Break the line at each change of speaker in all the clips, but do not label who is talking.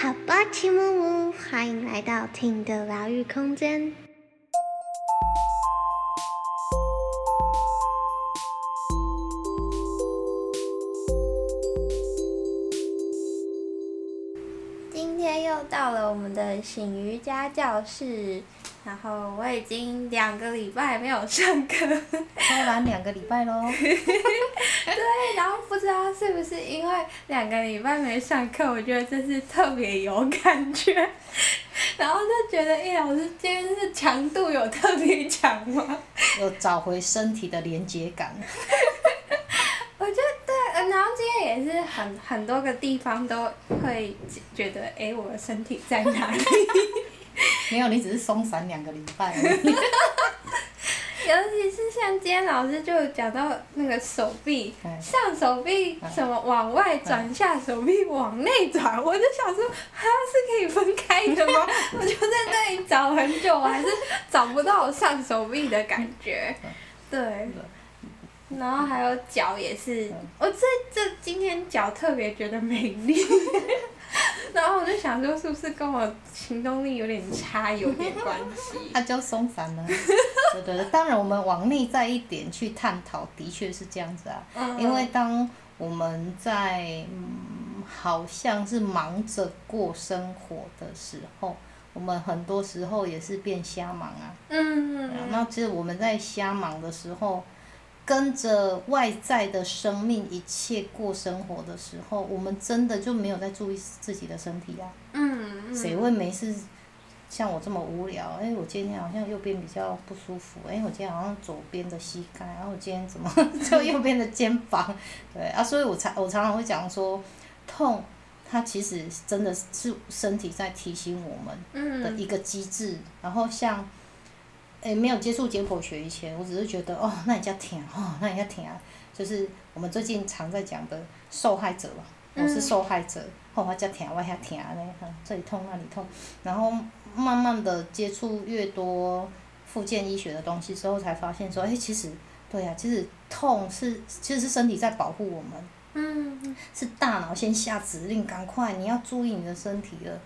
好吧，齐木木，欢迎来到听的疗愈空间。今天又到了我们的醒瑜伽教室。然后我已经两个礼拜没有上课，
开完两个礼拜喽。
对，然后不知道是不是因为两个礼拜没上课，我觉得这是特别有感觉，然后就觉得，哎，老师今天是强度有特别强吗？
有找回身体的连接感。
我觉得对，然后今天也是很很多个地方都会觉得，哎，我的身体在哪里？
没有，你只是松散两个礼拜而已。
尤其是像今天老师就讲到那个手臂，上手臂什么往外转，下手臂往内转，我就想说，它是可以分开的吗？我就在那里找很久，我还是找不到上手臂的感觉。对。然后还有脚也是，我这这今天脚特别觉得美丽。然后我就想说，是不是跟我行动力有点差有点关系？
他叫松散呢。对对对，当然我们往内在一点去探讨，的确是这样子啊。嗯。因为当我们在嗯，好像是忙着过生活的时候，我们很多时候也是变瞎忙啊。嗯。那其实我们在瞎忙的时候。跟着外在的生命一切过生活的时候，我们真的就没有在注意自己的身体啊。嗯嗯。谁会没事像我这么无聊？哎，我今天好像右边比较不舒服。哎，我今天好像左边的膝盖，然后我今天怎么 就右边的肩膀？对啊，所以我常我常常会讲说，痛，它其实真的是身体在提醒我们的一个机制。然后像。诶，没有接触解剖学以前，我只是觉得哦，那人家疼哦，那人家疼啊，就是我们最近常在讲的受害者嘛，我是受害者，哦，我家疼，我遐疼嘞，这里痛那里痛，然后慢慢的接触越多复健医学的东西之后，才发现说，哎，其实对呀，其实痛是其实是身体在保护我们，嗯，是大脑先下指令，赶快你要注意你的身体了，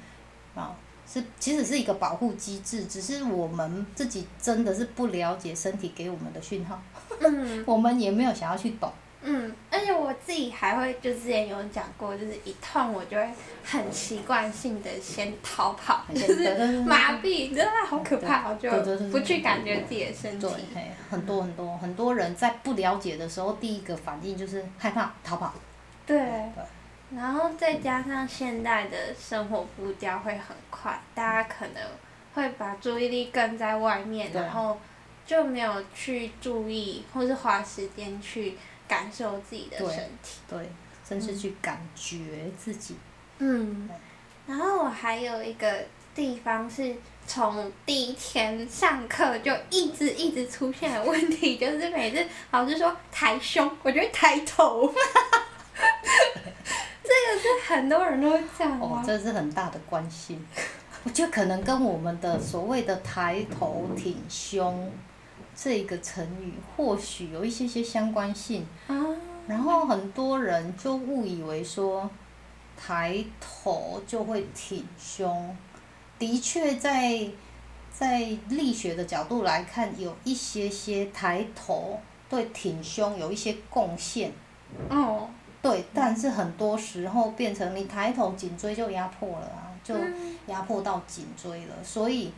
啊。是，其实是一个保护机制，只是我们自己真的是不了解身体给我们的讯号，我们也没有想要去懂。嗯，而且我自己还会，就之前有讲过，就是一痛我就会很习惯性的先逃跑，就是麻痹，真的好可怕，我就不去感觉自己的身体。对，很多很多很多人在不了解的时候，第一个反应就是害怕逃跑。
对。然后再加上现代的生活步调会很快，大家可能会把注意力跟在外面，然后就没有去注意或是花时间去感受自己的身体，
对，甚至去感觉自己。
嗯，然后我还有一个地方是从第一天上课就一直一直出现的问题，就是每次老师说抬胸，我就会抬头。这个是很多人都会这样哦，
这是很大的关系。我觉得可能跟我们的所谓的抬头挺胸这个成语，或许有一些些相关性。啊。然后很多人就误以为说，抬头就会挺胸。的确，在在力学的角度来看，有一些些抬头对挺胸有一些贡献。哦。对，但是很多时候变成你抬头颈椎就压迫了啊，就压迫到颈椎了。所以，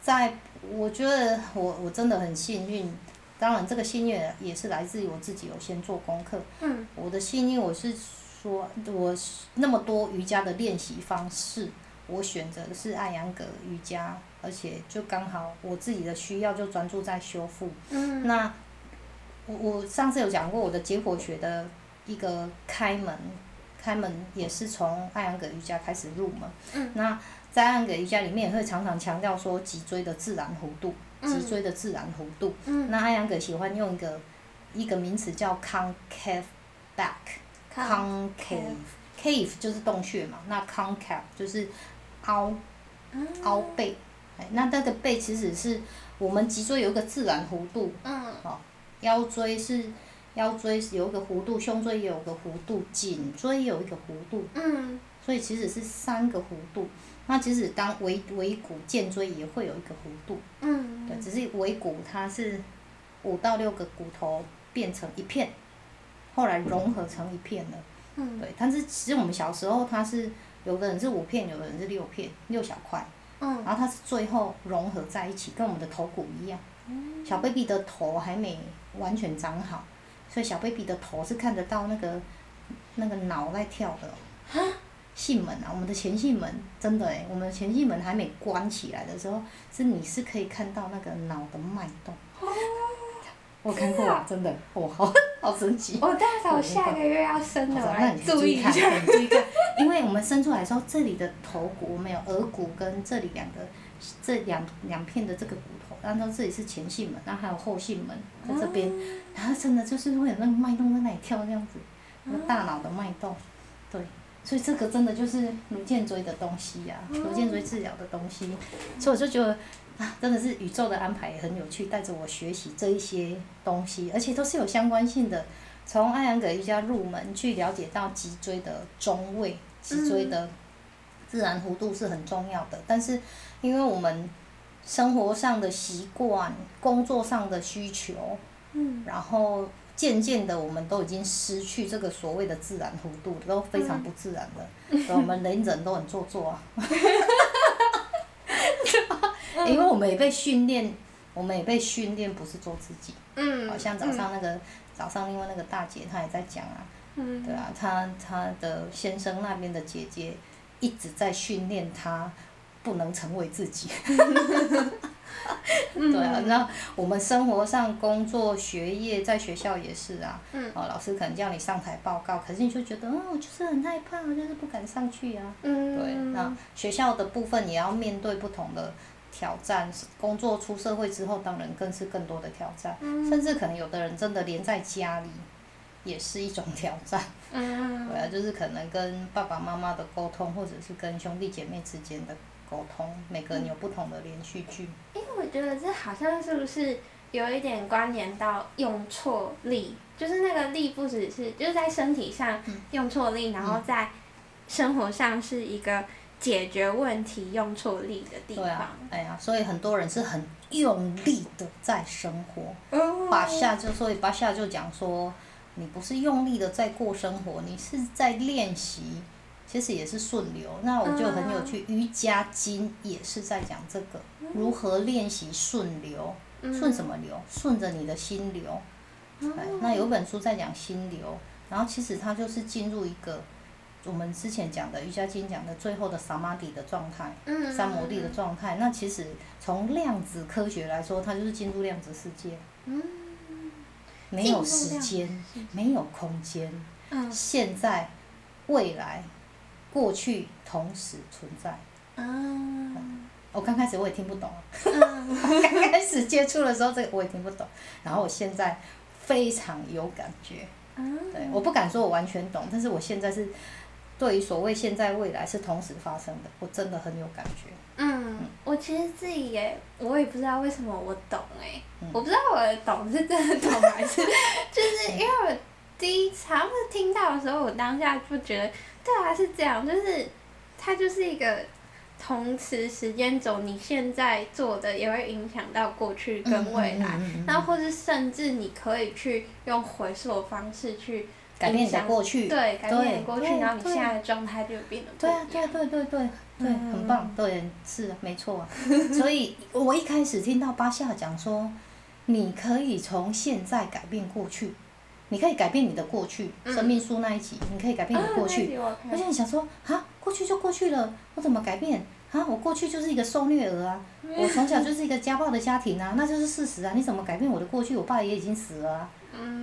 在我觉得我我真的很幸运，当然这个幸运也是来自于我自己有先做功课。嗯。我的幸运我是说，我那么多瑜伽的练习方式，我选择的是艾扬格瑜伽，而且就刚好我自己的需要就专注在修复。嗯。那我我上次有讲过我的解剖学的。一个开门，开门也是从艾扬格瑜伽开始入门。嗯。那在艾扬格瑜伽里面也会常常强调说脊椎的自然弧度，脊椎的自然弧度。嗯。那艾扬格喜欢用一个一个名词叫 concave back，concave，cave 就是洞穴嘛，那 concave 就是凹凹背。哎，那那个背其实是我们脊椎有一个自然弧度。嗯。哦，腰椎是。腰椎有一个弧度，胸椎也有个弧度，颈椎有一个弧度。
嗯。
所以其实是三个弧度。那其实当尾尾骨、肩椎也会有一个弧度。
嗯。
对，只是尾骨它是五到六个骨头变成一片，后来融合成一片了。
嗯。
对，但是其实我们小时候它是有的人是五片，有的人是六片，六小块。
嗯。
然后它是最后融合在一起，跟我们的头骨一样。
嗯。
小 baby 的头还没完全长好，所以小 baby 的头是看得到那个那个脑在跳的。
哈？
囟门啊，我们的前囟门真的诶，我们的前囟门还没关起来的时候，是你是可以看到那个脑的脉动。
哦。
我看过啊，真的，哇，好 好神奇。
我大嫂下个月要生了，我来
注
意一下。
注意看，因为我们生出来的时候，这里的头骨，我们有额骨跟这里两个，这两两片的这个骨头，然后这里是前囟门，然后还有后囟门在这边，然后真的就是会有那个脉动在那里跳这样子，那个大脑的脉动，对。所以这个真的就是颅颈椎的东西呀，颅颈椎治疗的东西，所以我就觉得啊，真的是宇宙的安排也很有趣，带着我学习这一些东西，而且都是有相关性的。从艾扬格瑜伽入门，去了解到脊椎的中位，脊椎的自然弧度是很重要的。但是因为我们生活上的习惯、工作上的需求，
嗯，
然后。渐渐的，我们都已经失去这个所谓的自然弧度，都非常不自然的。我们人人都很做作啊，因为我们也被训练，我们也被训练不是做自己。
嗯。
好像早上那个早上，另外那个大姐她也在讲啊，嗯对啊，她她的先生那边的姐姐一直在训练她，不能成为自己。对啊，那我们生活上、工作、学业，在学校也是啊。嗯哦，老师可能叫你上台报告，可是你就觉得，嗯，我就是很害怕，就是不敢上去啊。对，那学校的部分也要面对不同的挑战，工作出社会之后，当然更是更多的挑战。甚至可能有的人真的连在家里，也是一种挑战。嗯 对啊，就是可能跟爸爸妈妈的沟通，或者是跟兄弟姐妹之间的。沟通，每个人有不同的连续剧。
因为我觉得这好像是不是有一点关联到用错力，就是那个力不只是就是在身体上用错力，然后在生活上是一个解决问题用错力的地方。对
啊，哎呀，所以很多人是很用力的在生活。
哦。
巴夏就所以巴夏就讲说，你不是用力的在过生活，你是在练习。其实也是顺流，那我就很有趣。瑜伽经也是在讲这个，如何练习顺流，顺什么流？顺着你的心流。那有本书在讲心流，然后其实它就是进入一个我们之前讲的瑜伽经讲的最后的萨玛底的状态，三摩地的状态。那其实从量子科学来说，它就是进入量子世界。没有时间，没有空间，现在，未来。过去同时存在。
啊。
我刚开始我也听不懂。刚开始接触的时候，这个我也听不懂。然后我现在非常有感觉。对，我不敢说我完全懂，但是我现在是对于所谓现在未来是同时发生的，我真的很有感觉。
嗯，我其实自己也，我也不知道为什么我懂哎，我不知道我的懂是真的懂还是，就是因为我第一次听到的时候，我当下就觉得。对啊，是这样，就是它就是一个同时时间轴，你现在做的也会影响到过去跟未来，然后或者甚至你可以去用回溯的方式去
改变你的过去，
对，改变你的过去，然后你现在的状态就变得
对啊，对对对对对，很棒，对，是没错。所以我一开始听到巴夏讲说，你可以从现在改变过去。你可以改变你的过去，生命树那一集，你可以改变你的过去。而且你想说，啊，过去就过去了，我怎么改变？啊，我过去就是一个受虐儿啊，我从小就是一个家暴的家庭啊，那就是事实啊。你怎么改变我的过去？我爸也已经死了啊。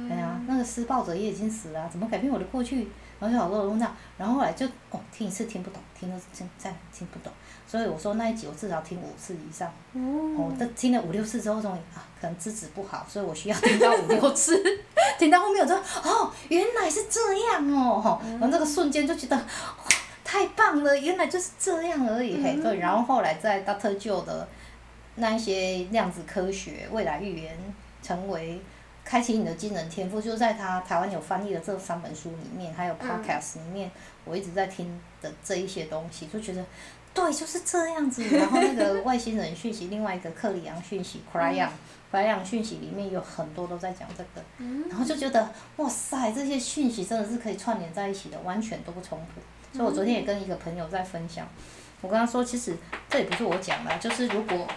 哎呀，那个施暴者也已经死了，怎么改变我的过去？然后就好多人这样，然后后来就哦，听一次听不懂，听了真再听不懂。所以我说那一集我至少听五次以上，哦，这听了五六次之后，终于啊，可能资质不好，所以我需要听到五六次，听到后面我就哦，原来是这样哦，哈，然后这个瞬间就觉得哇，太棒了，原来就是这样而已，嘿，对，然后后来在 Doctor Joe 的那一些量子科学、未来预言，成为开启你的惊人天赋，就在他台湾有翻译的这三本书里面，还有 podcast 里面，我一直在听的这一些东西，就觉得，对，就是这样子。然后那个 外星人讯息，另外一个克里昂讯息 c r y o n c r y o n 讯息里面有很多都在讲这个，然后就觉得，哇塞，这些讯息真的是可以串联在一起的，完全都不冲突。所以我昨天也跟一个朋友在分享，我跟他说，其实这也不是我讲的，就是如果。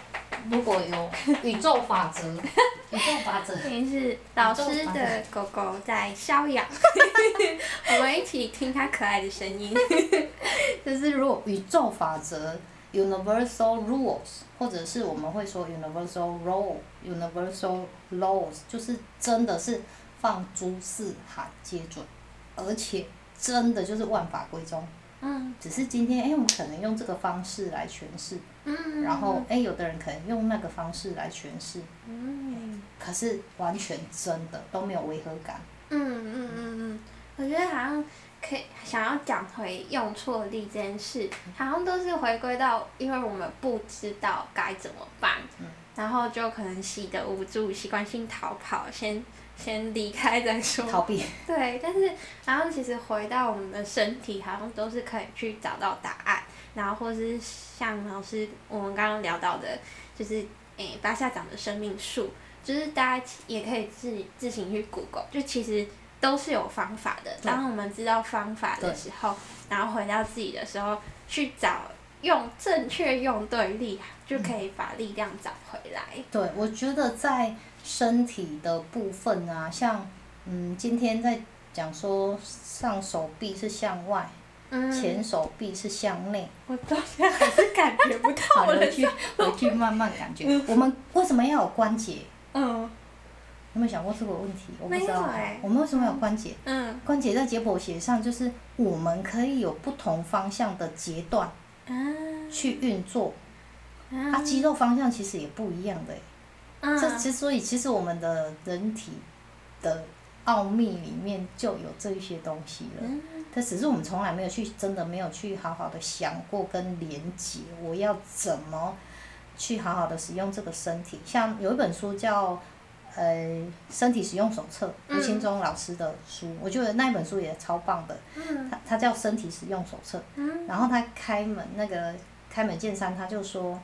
如果有宇宙法则，宇宙法则。
今天是老师的狗狗在搔痒，我们一起听它可爱的声音。
就是如果宇宙法则 （universal rules） 或者是我们会说 universal law（universal laws），就是真的是放诸四海皆准，而且真的就是万法归宗。嗯。只是今天，哎，我们可能用这个方式来诠释。然后，哎，有的人可能用那个方式来诠释，可是完全真的都没有违和感。
嗯嗯嗯嗯，我觉得好像可以想要讲回用错力这件事，好像都是回归到，因为我们不知道该怎么办，然后就可能习得无助，习惯性逃跑，先先离开再说。
逃避。
对，但是然后其实回到我们的身体，好像都是可以去找到答案。然后，或是像老师我们刚刚聊到的，就是诶巴夏长的生命树，就是大家也可以自自行去 Google，就其实都是有方法的。当我们知道方法的时候，然后回到自己的时候，去找用正确用对力，就可以把力量找回来。
对，我觉得在身体的部分啊，像嗯，今天在讲说上手臂是向外。前手臂是向内，
我到现在还是感觉不到
回 去回去慢慢感觉。我们为什么要有关节？嗯。有没有想过这个问题？我不知道。我们为什么有关节？嗯。关节在解剖学上就是我们可以有不同方向的节段，去运作。啊，肌肉方向其实也不一样的。嗯。这之所以，其实我们的人体的。奥秘里面就有这一些东西了，但只是我们从来没有去真的没有去好好的想过跟连接，我要怎么去好好的使用这个身体？像有一本书叫呃《身体使用手册》，吴清忠老师的书，我觉得那一本书也超棒的。他他叫《身体使用手册》，然后他开门那个开门见山，他就说。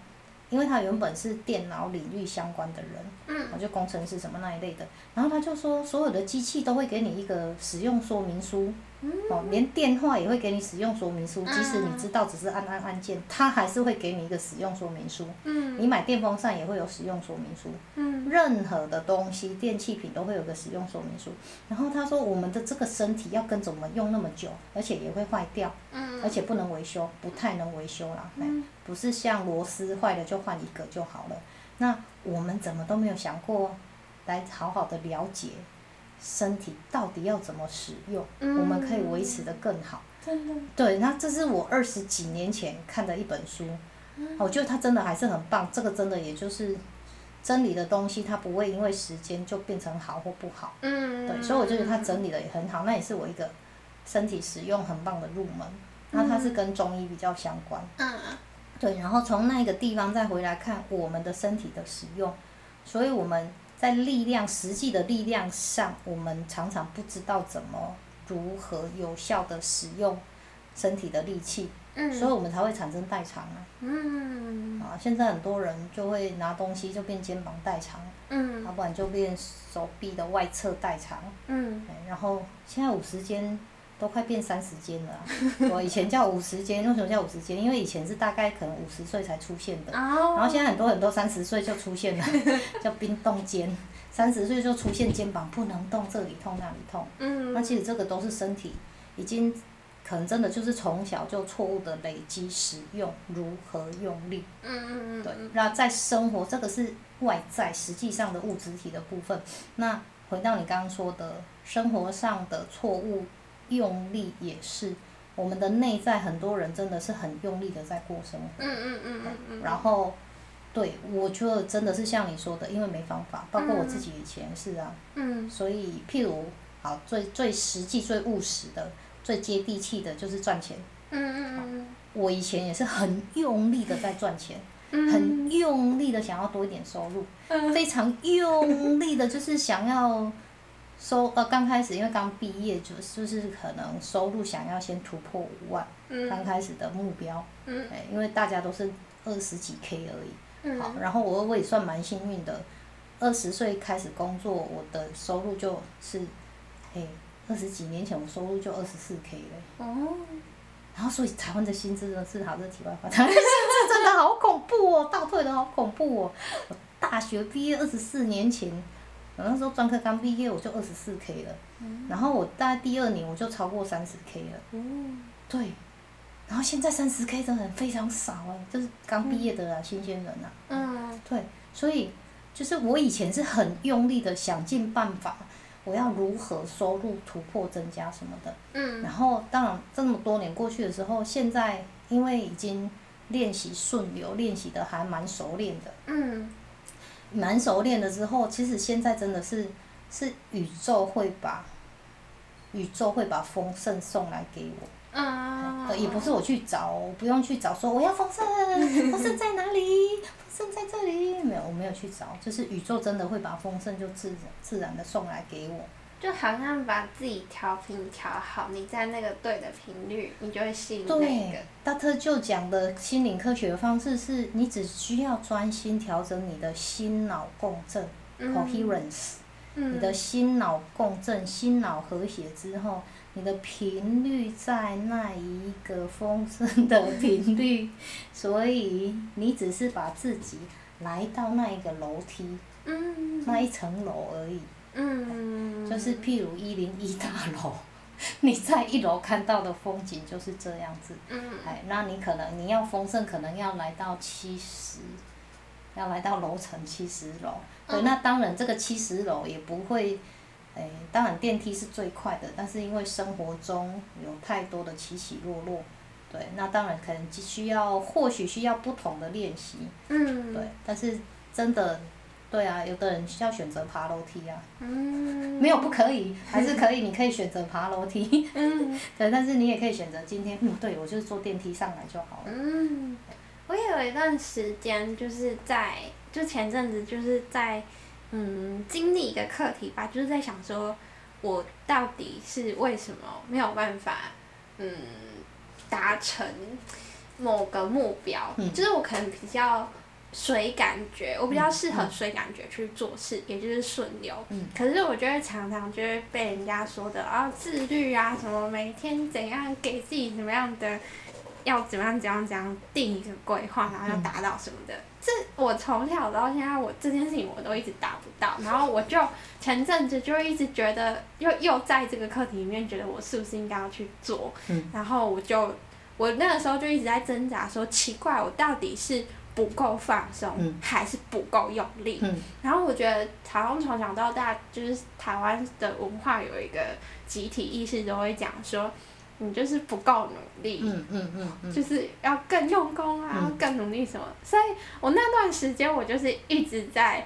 因为他原本是电脑领域相关的人，我就工程师什么那一类的，然后他就说，所有的机器都会给你一个使用说明书。哦，连电话也会给你使用说明书，即使你知道只是按按按键，它还是会给你一个使用说明书。嗯。你买电风扇也会有使用说明书。嗯。任何的东西，电器品都会有个使用说明书。然后他说，我们的这个身体要跟着我们用那么久，而且也会坏掉。嗯。而且不能维修，不太能维修啦。嗯。不是像螺丝坏了就换一个就好了。那我们怎么都没有想过，来好好的了解。身体到底要怎么使用，我们可以维持的更好。
真的。
对，那这是我二十几年前看的一本书，我觉得它真的还是很棒。这个真的也就是真理的东西，它不会因为时间就变成好或不好。嗯。对，所以我觉得它整理的也很好，那也是我一个身体使用很棒的入门。那它是跟中医比较相关。嗯。对，然后从那个地方再回来看我们的身体的使用，所以我们。在力量实际的力量上，我们常常不知道怎么如何有效的使用身体的力气，所以我们才会产生代偿啊。嗯。啊，现在很多人就会拿东西就变肩膀代偿，嗯，要不然就变手臂的外侧代偿，嗯，然后现在五十肩。都快变三十肩了，我以前叫五十肩，为什么叫五十肩？因为以前是大概可能五十岁才出现的，然后现在很多很多三十岁就出现了，叫冰冻肩，三十岁就出现肩膀不能动，这里痛那里痛。嗯。那其实这个都是身体已经可能真的就是从小就错误的累积使用如何用力。嗯嗯嗯。对，那在生活这个是外在实际上的物质体的部分。那回到你刚刚说的生活上的错误。用力也是，我们的内在很多人真的是很用力的在过生活。嗯嗯嗯嗯然后，对，我觉得真的是像你说的，因为没方法，包括我自己以前是啊。嗯。所以，譬如，好，最最实际、最务实的、最接地气的，就是赚钱。嗯嗯嗯。我以前也是很用力的在赚钱，很用力的想要多一点收入，非常用力的就是想要收呃刚开始因为刚毕业就就是可能收入想要先突破五万，刚开始的目标，哎，因为大家都是二十几 K 而已，好，然后我我也算蛮幸运的，二十岁开始工作，我的收入就是，哎，二十几年前我收入就二十四 K 嘞。哦。然后所以台湾的薪资真的是好，这题外话，台湾薪资真的好恐怖哦，倒退的好恐怖哦。我大学毕业二十四年前，我那时候专科刚毕业我就二十四 K 了，然后我大概第二年我就超过三十 K 了。嗯。对。然后现在三十 K 的人非常少哎，就是刚毕业的啊，新鲜人啊。嗯。对，所以就是我以前是很用力的想尽办法。我要如何收入突破增加什么的，嗯，然后当然这么多年过去的时候，现在因为已经练习顺流，练习的还蛮熟练的，嗯，蛮熟练了之后，其实现在真的是是宇宙会把宇宙会把丰盛送来给我。啊，也不是我去找，不用去找，说我要丰盛，丰盛在哪里？丰盛在这里，没有，我没有去找，就是宇宙真的会把丰盛就自然自然的送来给我。
就好像把自己调频调好，你在那个对的频率，你就会吸引那个。
大特就讲的心灵科学的方式是，你只需要专心调整你的心脑共振 （coherence），你的心脑共振、心脑和谐之后。你的频率在那一个丰盛的频率，所以你只是把自己来到那一个楼梯，那一层楼而已。就是譬如一零一大楼，你在一楼看到的风景就是这样子。嗯哎，那你可能你要丰盛，可能要来到七十，要来到楼层七十楼。对，那当然这个七十楼也不会。哎，当然电梯是最快的，但是因为生活中有太多的起起落落，对，那当然可能需要，或许需要不同的练习，嗯，对，但是真的，对啊，有的人需要选择爬楼梯啊，嗯，没有不可以，还是可以，你可以选择爬楼梯，嗯，对，但是你也可以选择今天，嗯，对我就是坐电梯上来就好了，嗯，
我也有一段时间就是在，就前阵子就是在。嗯，经历一个课题吧，就是在想说，我到底是为什么没有办法，嗯，达成某个目标？嗯，就是我可能比较随感觉，我比较适合随感觉去做事，也就是顺流。嗯。可是我觉得常常就会被人家说的啊，自律啊，什么每天怎样给自己怎么样的，要怎么样怎样怎样定一个规划，然后要达到什么的。这我从小到现在，我这件事情我都一直达不到，然后我就前阵子就一直觉得，又又在这个课题里面，觉得我是不是应该要去做，然后我就我那个时候就一直在挣扎，说奇怪，我到底是不够放松，还是不够用力？然后我觉得好像从小到大，就是台湾的文化有一个集体意识，都会讲说。你就是不够努力，就是要更用功啊，更努力什么？所以我那段时间我就是一直在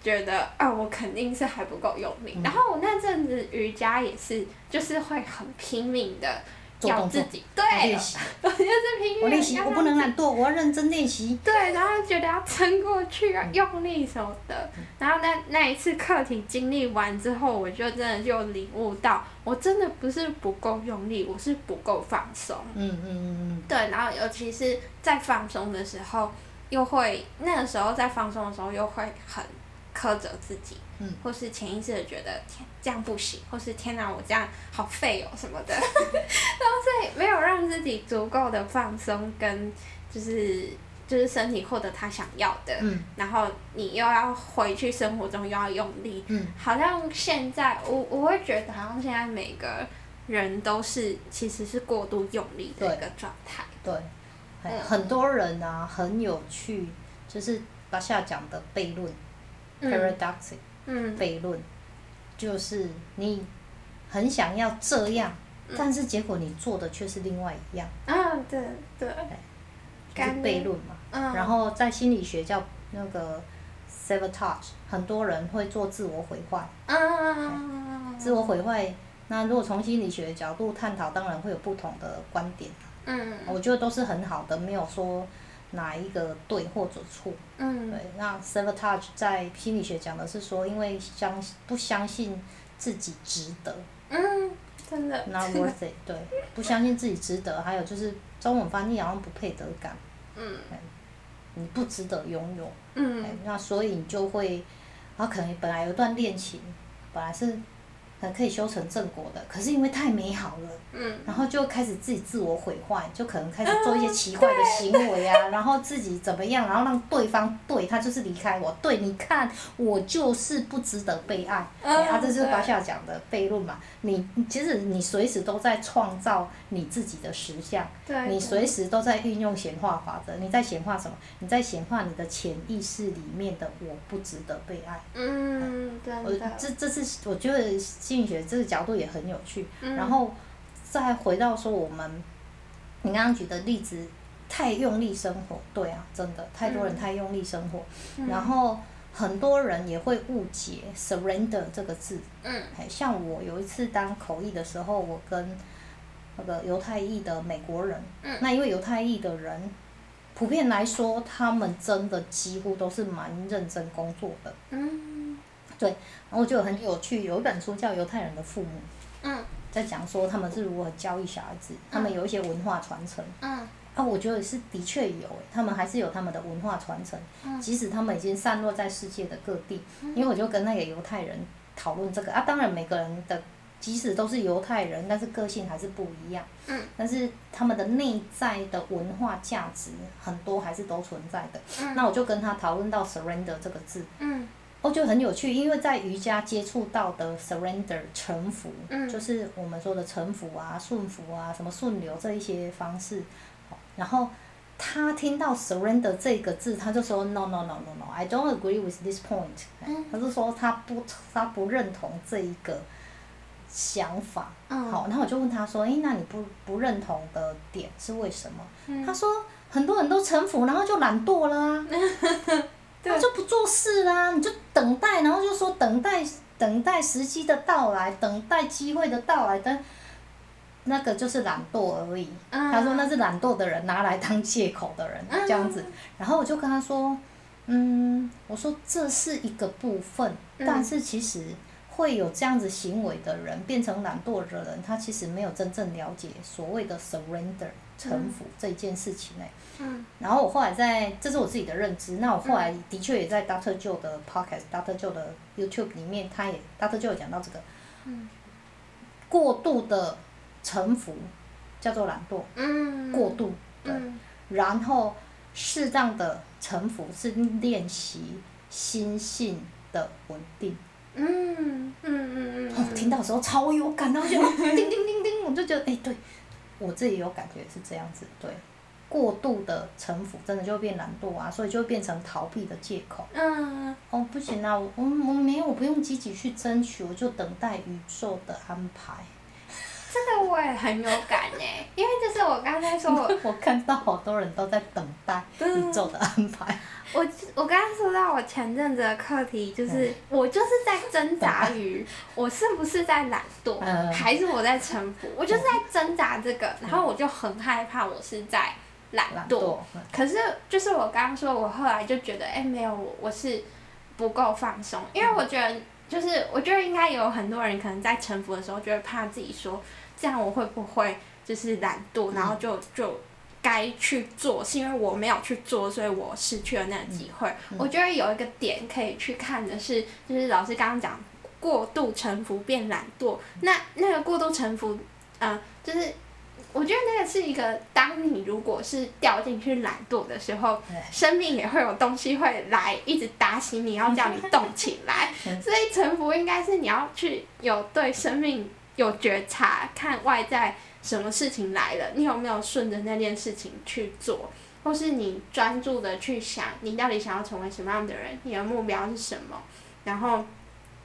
觉得，啊，我肯定是还不够用力。然后我那阵子瑜伽也是，就是会很拼命的。要自己对，我就是拼命。
我练习，我不能懒惰，我要认真练习。
对，然后觉得要撑过去，要用力什么的。然后那那一次课题经历完之后，我就真的就领悟到，我真的不是不够用力，我是不够放松。嗯嗯嗯嗯。对，然后尤其是在放松的时候，又会那个时候在放松的时候又会很苛责自己。或是潜意识的觉得天这样不行，或是天哪我这样好废哦什么的，然后所以没有让自己足够的放松跟就是就是身体获得他想要的，嗯。然后你又要回去生活中又要用力，嗯。好像现在我我会觉得好像现在每个人都是其实是过度用力的一个状态。
对，很多人啊很有趣，就是巴夏讲的悖论悖论，就是你很想要这样，但是结果你做的却是另外一样。
啊，对对。
就是悖论嘛。嗯。然后在心理学叫那个 sabotage，很多人会做自我毁坏。嗯。自我毁坏，那如果从心理学角度探讨，当然会有不同的观点。嗯。我觉得都是很好的，没有说哪一个对或者错。
嗯。
对，那 sabotage 在心理学讲的是说，因为相不相信自己值得。
嗯，真的。
Not worth it，对，不相信自己值得，还有就是中文翻译好像不配得感。
嗯。
你不值得拥有。
嗯。
那所以你就会，然后可能本来有一段恋情，本来是。很可以修成正果的，可是因为太美好了，
嗯，
然后就开始自己自我毁坏，就可能开始做一些奇怪的行为啊，然后自己怎么样，然后让对方对他就是离开我，对，你看我就是不值得被爱，啊，这就是巴夏讲的悖论嘛。你其实你随时都在创造你自己的实相，你随时都在运用显化法则。你在显化什么？你在显化你的潜意识里面的我不值得被爱。
嗯，真的。
这这是我觉得。心理学这个角度也很有趣，然后再回到说我们，你刚刚举的例子，太用力生活，对啊，真的太多人太用力生活，然后很多人也会误解 surrender 这个字，
嗯，
像我有一次当口译的时候，我跟那个犹太裔的美国人，
嗯，
那因为犹太裔的人普遍来说，他们真的几乎都是蛮认真工作的，
嗯。
对，然后就很有趣，有一本书叫《犹太人的父母》，
嗯，
在讲说他们是如何教育小孩子，他们有一些文化传承，
嗯，
啊，我觉得是的确有，他们还是有他们的文化传承，
嗯，
即使他们已经散落在世界的各地，因为我就跟那个犹太人讨论这个，啊，当然每个人的即使都是犹太人，但是个性还是不一样，
嗯，
但是他们的内在的文化价值很多还是都存在的，
嗯，
那我就跟他讨论到 surrender 这个字，
嗯。
哦，就很有趣，因为在瑜伽接触到的 surrender 臣服，就是我们说的臣服啊、顺服啊、什么顺流这一些方式。然后他听到 surrender 这个字，他就说 no no no no no，I don't agree with this point。他就说他不他不认同这一个想法。好，然后我就问他说，哎，那你不不认同的点是为什么？他说很多人都臣服，然后就懒惰了啊。他就不做事啦，你就等待，然后就说等待等待时机的到来，等待机会的到来，但那个就是懒惰而已。他说那是懒惰的人拿来当借口的人这样子。然后我就跟他说，嗯，我说这是一个部分，但是其实会有这样子行为的人变成懒惰的人，他其实没有真正了解所谓的 surrender。臣服这一件事情呢，
嗯，
然后我后来在，这是我自己的认知。那我后来的确也在 Doctor Joe 的 Podcast，Doctor Joe 的 YouTube 里面，他也 Doctor Joe 讲到这个，
嗯，
过度的臣服叫做懒惰，
嗯，
过度，对，然后适当的臣服是练习心性的稳定，
嗯嗯嗯
嗯，听到的时候超有感，然后就 叮叮叮叮，我就觉得哎对。我自己有感觉是这样子，对，过度的城府真的就会变懒惰啊，所以就会变成逃避的借口。
嗯。
哦，不行啊，我我没有，我不用积极去争取，我就等待宇宙的安排。
这个我也很有感诶，因为就是我刚才说，
我看到好多人都在等待宇宙的安排。
我我刚刚说到我前阵子的课题，就是我就是在挣扎于我是不是在懒惰，还是我在臣服，我就是在挣扎这个，然后我就很害怕我是在懒惰。可是就是我刚刚说，我后来就觉得，哎，没有我我是不够放松，因为我觉得就是我觉得应该有很多人可能在臣服的时候就会怕自己说，这样我会不会就是懒惰，然后就就。该去做，是因为我没有去做，所以我失去了那个机会。我觉得有一个点可以去看的是，就是老师刚刚讲过度臣服变懒惰。那那个过度臣服，嗯，就是我觉得那个是一个，当你如果是掉进去懒惰的时候，生命也会有东西会来一直打醒你，要叫你动起来。所以臣服应该是你要去有对生命有觉察，看外在。什么事情来了，你有没有顺着那件事情去做，或是你专注的去想，你到底想要成为什么样的人，你的目标是什么，然后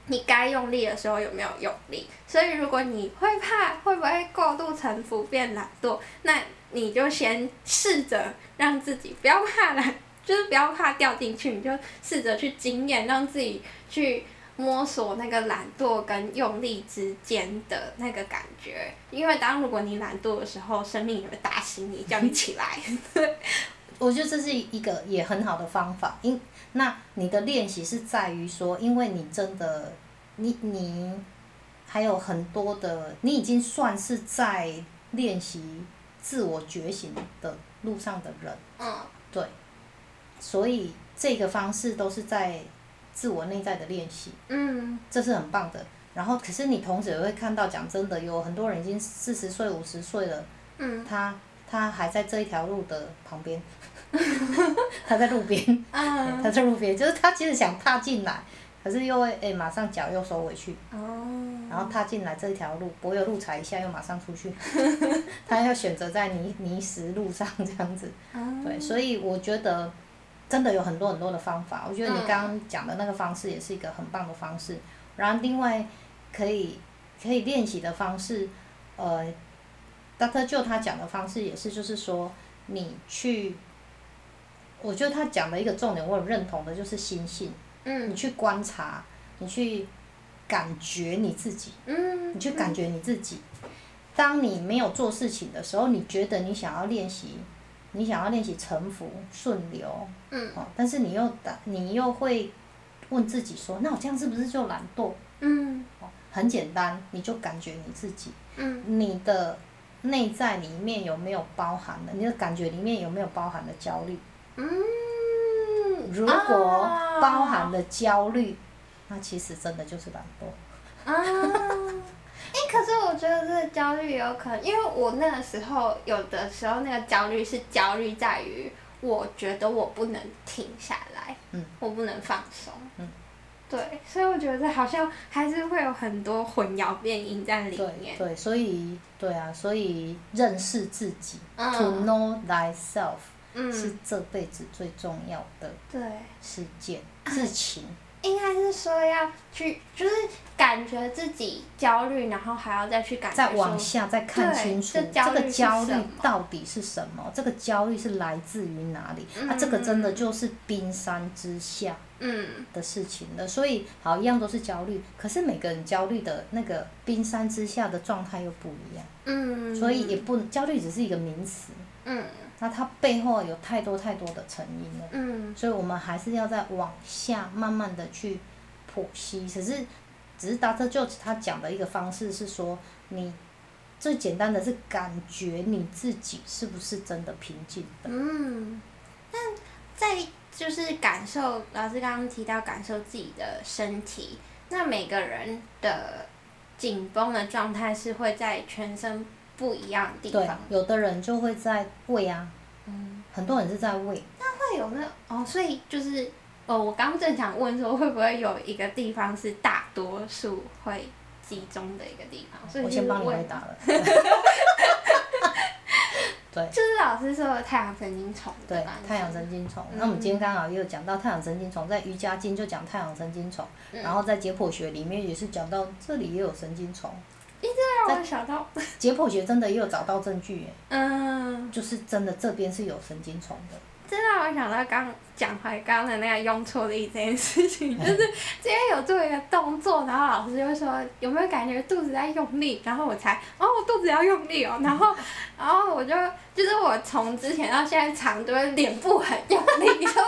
你该用力的时候有没有用力？所以如果你会怕会不会过度臣服变懒惰，那你就先试着让自己不要怕懒，就是不要怕掉进去，你就试着去经验，让自己去。摸索那个懒惰跟用力之间的那个感觉，因为当如果你懒惰的时候，生命也会打醒你，叫你起来。
我觉得这是一个也很好的方法。因那你的练习是在于说，因为你真的，你你还有很多的，你已经算是在练习自我觉醒的路上的人。
嗯。
对。所以这个方式都是在自我内在的练习。
嗯。
这是很棒的。然后，可是你同时也会看到，讲真的，有很多人已经四十岁、五十岁了，嗯他他还在这一条路的旁边，他在路边，他在路边，就是他其实想踏进来，可是又会哎马上脚又收回去，然后踏进来这一条路，柏油路踩一下又马上出去，他要选择在泥泥石路上这样子，对，所以我觉得真的有很多很多的方法，我觉得你刚刚讲的那个方式也是一个很棒的方式，然后另外。可以可以练习的方式，呃，Doctor Joe 他讲的方式也是，就是说你去，我觉得他讲的一个重点，我很认同的，就是心性。
嗯。
你去观察，你去感觉你自己。
嗯。
你去感觉你自己。当你没有做事情的时候，你觉得你想要练习，你想要练习沉浮、顺流。
嗯。
哦，但是你又打，你又会问自己说：“那我这样是不是就懒惰？”
嗯。
哦很简单，你就感觉你自己，
嗯，
你的内在里面有没有包含的？你的感觉里面有没有包含的焦虑？
嗯，
如果包含了焦虑，那其实真的就是懒惰。
啊，哎，可是我觉得这个焦虑有可能，因为我那个时候有的时候那个焦虑是焦虑在于，我觉得我不能停下来，
嗯，
我不能放松，
嗯。
对，所以我觉得好像还是会有很多混淆变音在里面。
对对，所以对啊，所以认识自己嗯，to know thyself，是这辈子最重要的对事件事情。
应该是说要去，就是感觉自己焦虑，然后还要再去感觉。
再往下再看清楚，这个焦虑到底是什么？这个焦虑是来自于哪里？啊，这个真的就是冰山之下的事情了。所以，好，一样都是焦虑，可是每个人焦虑的那个冰山之下的状态又不一样。
嗯。
所以也不焦虑只是一个名词。
嗯。
那它背后有太多太多的成因了，
嗯，
所以我们还是要再往下慢慢的去剖析。只是，只是 Doctor 他讲的一个方式是说，你最简单的是感觉你自己是不是真的平静的。
嗯，那在就是感受，老师刚刚提到感受自己的身体，那每个人的紧绷的状态是会在全身。不一样的地方。
有的人就会在胃啊，
嗯，
很多人是在胃。
那会有那哦，所以就是哦，我刚正想问说，会不会有一个地方是大多数会集中的一个地方？
所以我先帮你回答了。对。
就是老师说的太阳神经丛。
对，太阳神经丛。那我们今天刚好也有讲到太阳神经丛，在瑜伽经就讲太阳神经丛，然后在解剖学里面也是讲到这里也有神经丛。
你这让我想到，
解剖学真的也有找到证据耶。
嗯。
就是真的这边是有神经丛的。
这让我想到刚讲回刚的那个用错力这件事情，就是今天有做一个动作，然后老师就说有没有感觉肚子在用力，然后我才哦肚子要用力哦，然后 然后我就就是我从之前到现在常都会脸部很用力，痛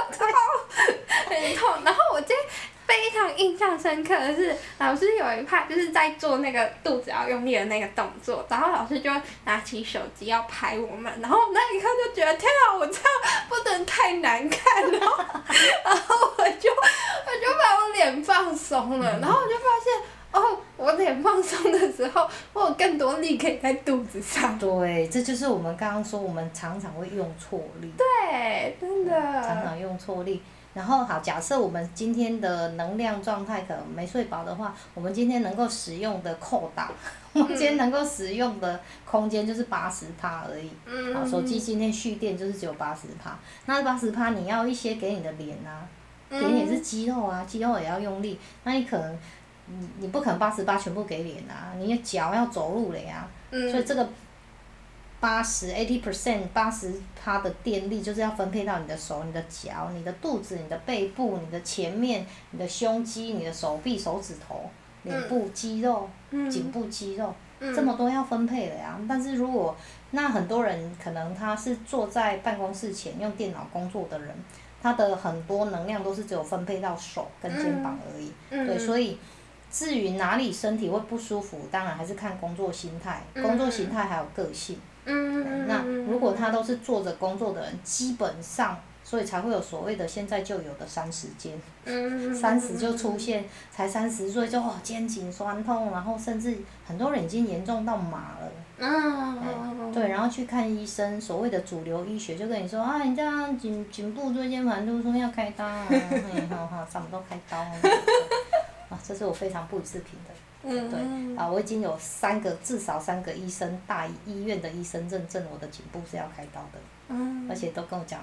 很痛，然后我今天。非常印象深刻的是，老师有一派就是在做那个肚子要用力的那个动作，然后老师就拿起手机要拍我们，然后那一刻就觉得天啊，我这样不能太难看了，然后我就我就把我脸放松了，然后我就发现哦，我脸放松的时候，我有更多力可以在肚子上。
对，这就是我们刚刚说，我们常常会用错力。
对，真的。
常常用错力。然后好，假设我们今天的能量状态可能没睡饱的话，我们今天能够使用的扣打，我们今天能够使用的空间就是八十帕而已。好，手机今天蓄电就是只有八十帕，那八十帕你要一些给你的脸啊，脸也是肌肉啊，肌肉也要用力，那你可能你你不可能八十八全部给脸啊，你的脚要走路了呀，所以这个。八十 eighty percent 八十它的电力就是要分配到你的手、你的脚、你的肚子、你的背部、你的前面、你的胸肌、你的手臂、手指头、脸部肌肉、颈部肌肉，这么多要分配的呀。但是如果那很多人可能他是坐在办公室前用电脑工作的人，他的很多能量都是只有分配到手跟肩膀而已。对，所以至于哪里身体会不舒服，当然还是看工作心态、工作形态还有个性。嗯，那如果他都是坐着工作的人，基本上，所以才会有所谓的现在就有的三十肩。嗯三十就出现，才三十岁就哦肩颈酸痛，然后甚至很多人已经严重到麻了。嗯对，然后去看医生，所谓的主流医学就跟你说啊，你这样颈颈部椎间盘突出要开刀啊，哈哈，什么都开刀。啊，这是我非常不予置评的。对，啊，我已经有三个，至少三个医生，大医院的医生认证我的颈部是要开刀的，嗯而且都跟我讲，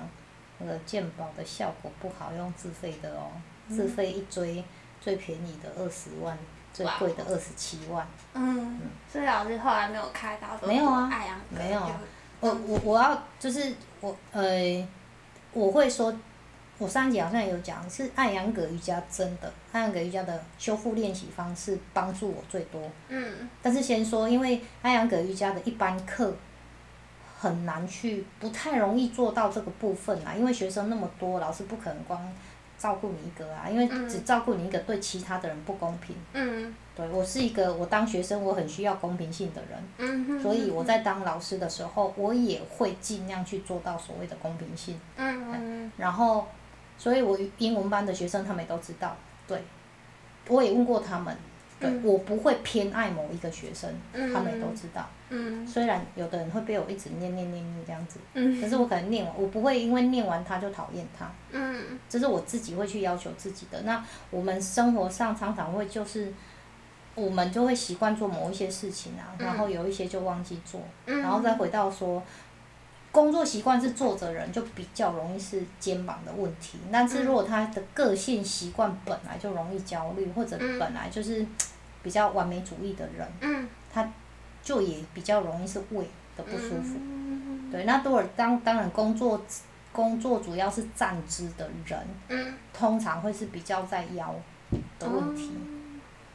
那个健保的效果不好，用自费的哦，自费一追，最便宜的二十万，最贵的二十七万。
嗯，所以老师后来没有开刀，
没有啊，没有，我我我要就是我呃，我会说。我上集好像有讲，是艾扬格瑜伽真的，艾扬格瑜伽的修复练习方式帮助我最多。嗯。但是先说，因为艾扬格瑜伽的一般课很难去，不太容易做到这个部分啦，因为学生那么多，老师不可能光照顾你一个啊，因为只照顾你一个对其他的人不公平。嗯。对我是一个，我当学生我很需要公平性的人。嗯所以我在当老师的时候，我也会尽量去做到所谓的公平性。嗯嗯。然后。所以，我英文班的学生他们也都知道，对，我也问过他们，对我不会偏爱某一个学生，他们也都知道。嗯。虽然有的人会被我一直念念念念这样子，嗯。可是我可能念完，我不会因为念完他就讨厌他。嗯。这是我自己会去要求自己的。那我们生活上常常会就是，我们就会习惯做某一些事情啊，然后有一些就忘记做，然后再回到说。工作习惯是坐着人，就比较容易是肩膀的问题。但是如果他的个性习惯本来就容易焦虑，或者本来就是比较完美主义的人，他就也比较容易是胃的不舒服。对，那多尔当当然工作工作主要是站姿的人，通常会是比较在腰的问题。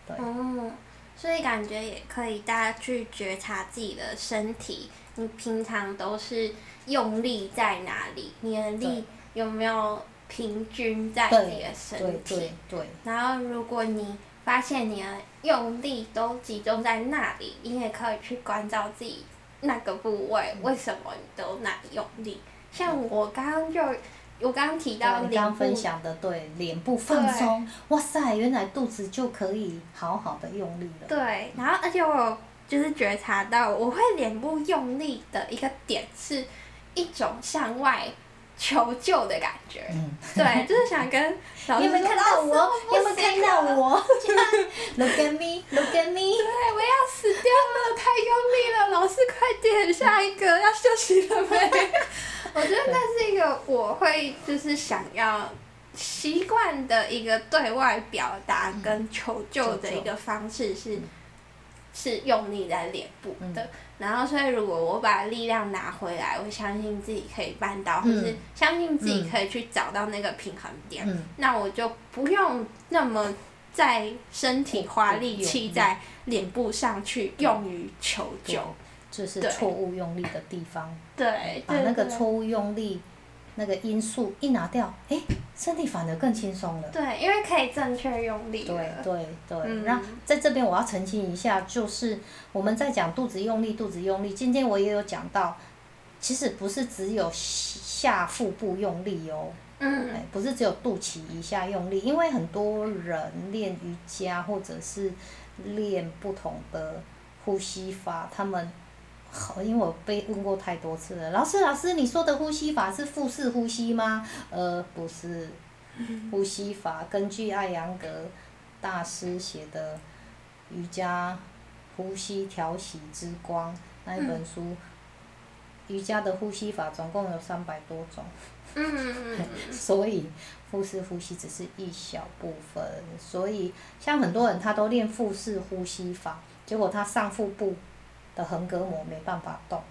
对。
哦，所以感觉也可以大家去觉察自己的身体。你平常都是用力在哪里？你的力有没有平均在你的身体？
对对对。
然后，如果你发现你的用力都集中在那里，你也可以去关照自己那个部位，为什么你都那里用力？像我刚刚就，我刚刚提到脸部。
刚分享的对，脸部放松。哇塞，原来肚子就可以好好的用力了。
对，然后而且我。就是觉察到我会脸部用力的一个点，是一种向外求救的感觉。嗯，对，就是想跟老师说：“
看到我，有没有看到我？Look at me, look at me。”
对，我要死掉了，太用力了，老师快点，下一个要休息了没？我觉得那是一个我会就是想要习惯的一个对外表达跟求救的一个方式是。是用力在脸部的，然后所以如果我把力量拿回来，我相信自己可以办到，或是相信自己可以去找到那个平衡点，那我就不用那么在身体花力气在脸部上去用于求救，
这是错误用力的地方，
对，
把那个错误用力。那个因素一拿掉，哎，身体反而更轻松了。
对，因为可以正确用力。
对对对，然后在这边我要澄清一下，就是我们在讲肚子用力，肚子用力。今天我也有讲到，其实不是只有下腹部用力哦，嗯，不是只有肚脐以下用力，因为很多人练瑜伽或者是练不同的呼吸法，他们。好，因为我被问过太多次了。老师，老师，你说的呼吸法是腹式呼吸吗？呃，不是，呼吸法根据艾扬格大师写的《瑜伽呼吸调息之光》那一本书，瑜伽的呼吸法总共有三百多种。所以腹式呼吸只是一小部分。所以像很多人他都练腹式呼吸法，结果他上腹部。的横膈膜没办法动，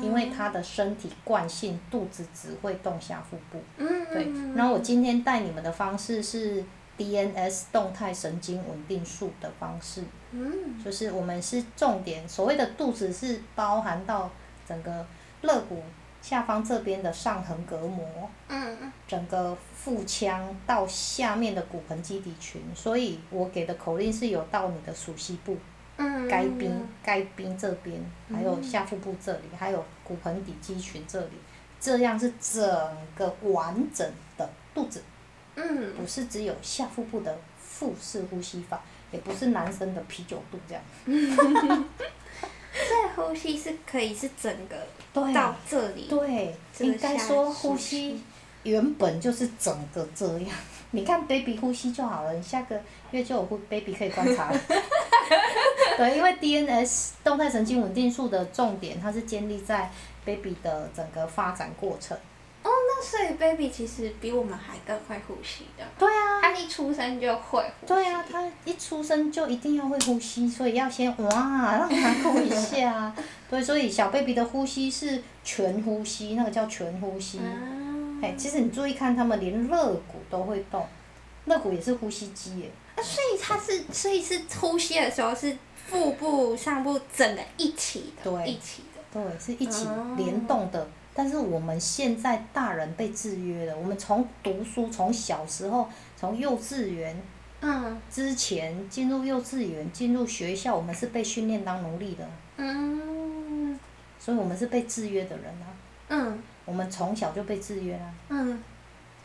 因为他的身体惯性肚子只会动下腹部。对，然后我今天带你们的方式是 DNS 动态神经稳定术的方式。嗯。就是我们是重点，所谓的肚子是包含到整个肋骨下方这边的上横膈膜。嗯。整个腹腔到下面的骨盆基底群，所以我给的口令是有到你的属膝部。嗯。该冰该冰这边，还有下腹部这里，还有骨盆底肌群这里。这样是整个完整的肚子，嗯，不是只有下腹部的腹式呼吸法，也不是男生的啤酒肚这样。
这呼吸是可以是整个到这里，
对，应该说呼吸原本就是整个这样。你看 baby 呼吸就好了，你下个月就有 baby 可以观察。对，因为 DNS 动态神经稳定术的重点，它是建立在。baby 的整个发展过程。
哦，那所以 baby 其实比我们还更会呼吸的。
对啊。
他一出生就会呼吸。
对啊，他一出生就一定要会呼吸，所以要先哇让他呼一下。对，所以小 baby 的呼吸是全呼吸，那个叫全呼吸。哎，其实你注意看，他们连肋骨都会动，肋骨也是呼吸机耶。
啊，所以他是，所以是呼吸的时候是腹部、上部整个一起的，对一起的。
对，是一起联动的。但是我们现在大人被制约了。我们从读书，从小时候，从幼稚园，嗯，之前进入幼稚园，进入学校，我们是被训练当奴隶的。嗯。所以我们是被制约的人啊。嗯。我们从小就被制约啊。嗯。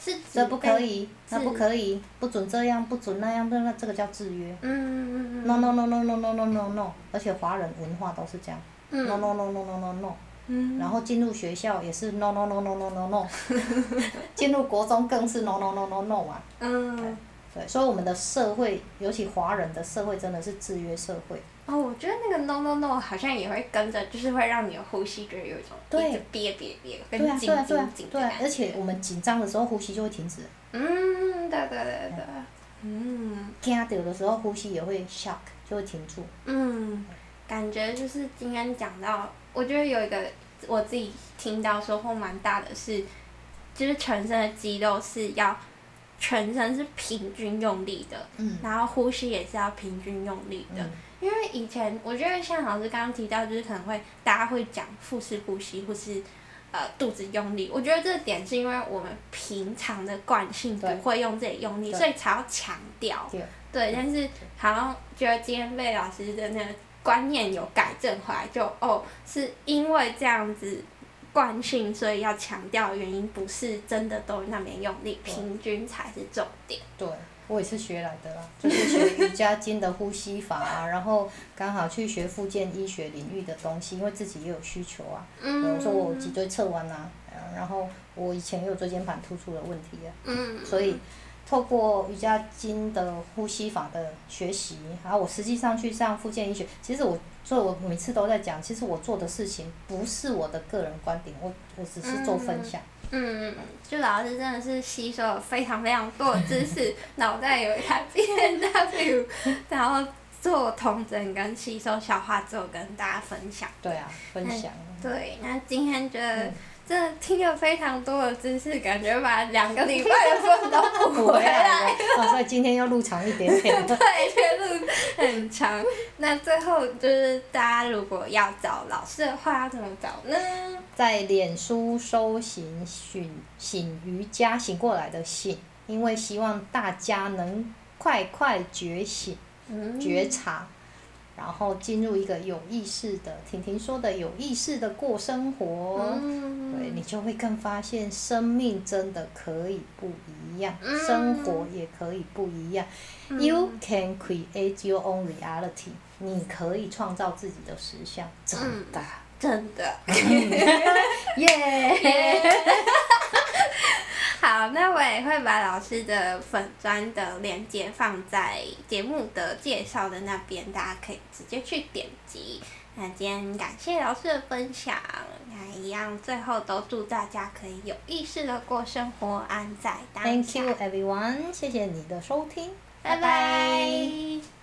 是。这不可以，那不可以，不准这样，不准那样，那那这个叫制约。嗯嗯嗯 No no no no no no no no no，而且华人文化都是这样。no no no no no no no，然后进入学校也是 no no no no no no no，进入国中更是 no no no no no 啊。嗯。对，所以我们的社会，尤其华人的社会，真的是制约社会。
哦，我觉得那个 no no no 好像也会跟着，就是会让你的呼吸觉得有一种一直憋憋憋，跟紧紧紧
对，而且我们紧张的时候呼吸就会停止。
嗯，对对对对。
嗯。惊到的时候呼吸也会 shock，就会停住。嗯。
感觉就是今天讲到，我觉得有一个我自己听到收获蛮大的是，就是全身的肌肉是要全身是平均用力的，然后呼吸也是要平均用力的。因为以前我觉得像老师刚刚提到，就是可能会大家会讲腹式呼吸或是呃肚子用力，我觉得这点是因为我们平常的惯性不会用这里用力，所以才要强调。对，但是好像觉得今天被老师的那个。观念有改正回来，就哦，是因为这样子惯性，所以要强调原因，不是真的都那边用力，平均才是重点。
对，我也是学来的啦，就是学瑜伽经的呼吸法啊，然后刚好去学复健医学领域的东西，因为自己也有需求啊。嗯。说我脊椎侧弯啊，然后我以前也有椎间盘突出的问题啊。嗯。所以。透过瑜伽经的呼吸法的学习，然后我实际上去上复健医学。其实我做，我每次都在讲，其实我做的事情不是我的个人观点，我我只是做分享。
嗯嗯，就老师真的是吸收了非常非常多的知识，脑袋有一台 B N W，然后做同整跟吸收消化之后跟大家分享。
对啊，分享。
对，那今天觉得。真的听了非常多的知识，感觉把两个礼拜的分都补回来 了。
所以今天又录长一点点。
对，录很长。那最后就是大家如果要找老师的话，要怎么找呢？
在脸书搜寻“醒醒瑜伽”，醒过来的醒，因为希望大家能快快觉醒、觉察。然后进入一个有意识的，婷婷说的有意识的过生活，对你就会更发现生命真的可以不一样，生活也可以不一样。You can create your own reality，你可以创造自己的实相，真的，
真的，耶！好，那我也会把老师的粉砖的链接放在节目的介绍的那边，大家可以直接去点击。那今天感谢老师的分享，那一样最后都祝大家可以有意识的过生活，安在当下。
Thank you everyone，谢谢你的收听，
拜拜。